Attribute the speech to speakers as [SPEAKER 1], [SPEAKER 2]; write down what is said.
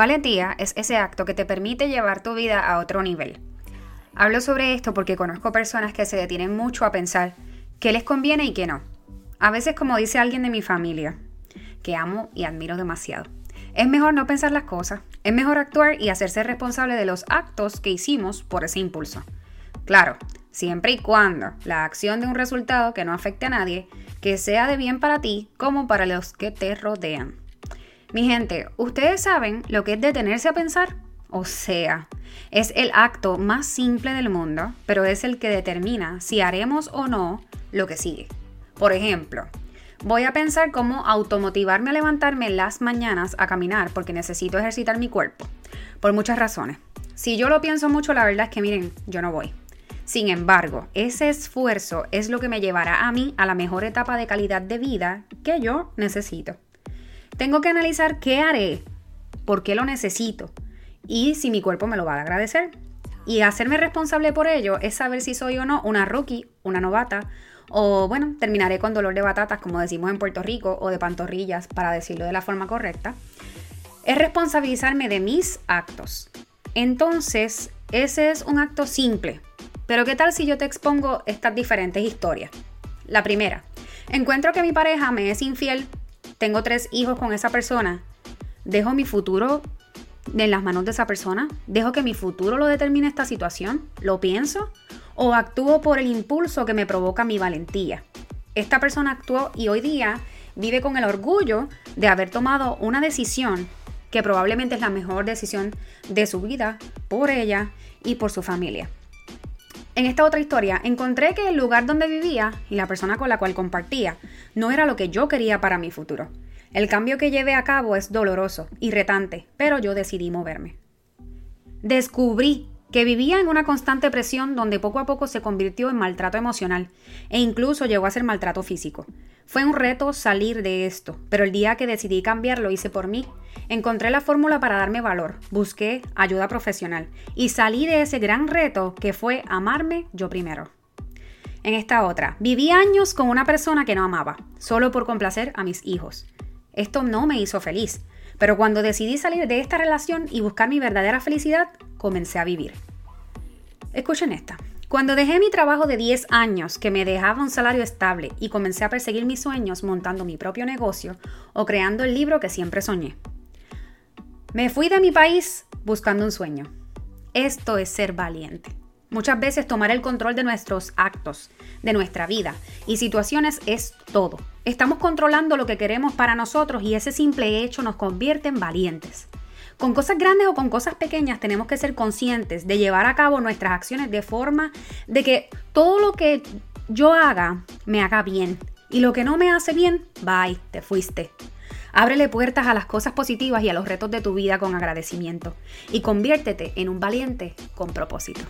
[SPEAKER 1] Valentía es ese acto que te permite llevar tu vida a otro nivel. Hablo sobre esto porque conozco personas que se detienen mucho a pensar qué les conviene y qué no. A veces como dice alguien de mi familia, que amo y admiro demasiado. Es mejor no pensar las cosas, es mejor actuar y hacerse responsable de los actos que hicimos por ese impulso. Claro, siempre y cuando la acción de un resultado que no afecte a nadie, que sea de bien para ti como para los que te rodean. Mi gente, ¿ustedes saben lo que es detenerse a pensar? O sea, es el acto más simple del mundo, pero es el que determina si haremos o no lo que sigue. Por ejemplo, voy a pensar cómo automotivarme a levantarme las mañanas a caminar porque necesito ejercitar mi cuerpo. Por muchas razones. Si yo lo pienso mucho, la verdad es que miren, yo no voy. Sin embargo, ese esfuerzo es lo que me llevará a mí a la mejor etapa de calidad de vida que yo necesito. Tengo que analizar qué haré, por qué lo necesito y si mi cuerpo me lo va a agradecer. Y hacerme responsable por ello es saber si soy o no una rookie, una novata, o bueno, terminaré con dolor de batatas, como decimos en Puerto Rico, o de pantorrillas, para decirlo de la forma correcta. Es responsabilizarme de mis actos. Entonces, ese es un acto simple, pero ¿qué tal si yo te expongo estas diferentes historias? La primera, encuentro que mi pareja me es infiel, tengo tres hijos con esa persona, dejo mi futuro en las manos de esa persona, dejo que mi futuro lo determine esta situación, lo pienso o actúo por el impulso que me provoca mi valentía. Esta persona actuó y hoy día vive con el orgullo de haber tomado una decisión que probablemente es la mejor decisión de su vida por ella y por su familia. En esta otra historia encontré que el lugar donde vivía y la persona con la cual compartía no era lo que yo quería para mi futuro. El cambio que llevé a cabo es doloroso y retante, pero yo decidí moverme. Descubrí que vivía en una constante presión donde poco a poco se convirtió en maltrato emocional e incluso llegó a ser maltrato físico. Fue un reto salir de esto, pero el día que decidí cambiar lo hice por mí. Encontré la fórmula para darme valor, busqué ayuda profesional y salí de ese gran reto que fue amarme yo primero. En esta otra, viví años con una persona que no amaba, solo por complacer a mis hijos. Esto no me hizo feliz, pero cuando decidí salir de esta relación y buscar mi verdadera felicidad, comencé a vivir. Escuchen esta. Cuando dejé mi trabajo de 10 años que me dejaba un salario estable y comencé a perseguir mis sueños montando mi propio negocio o creando el libro que siempre soñé. Me fui de mi país buscando un sueño. Esto es ser valiente. Muchas veces tomar el control de nuestros actos, de nuestra vida y situaciones es todo. Estamos controlando lo que queremos para nosotros y ese simple hecho nos convierte en valientes. Con cosas grandes o con cosas pequeñas tenemos que ser conscientes de llevar a cabo nuestras acciones de forma de que todo lo que yo haga me haga bien y lo que no me hace bien, bye, te fuiste. Ábrele puertas a las cosas positivas y a los retos de tu vida con agradecimiento y conviértete en un valiente con propósito.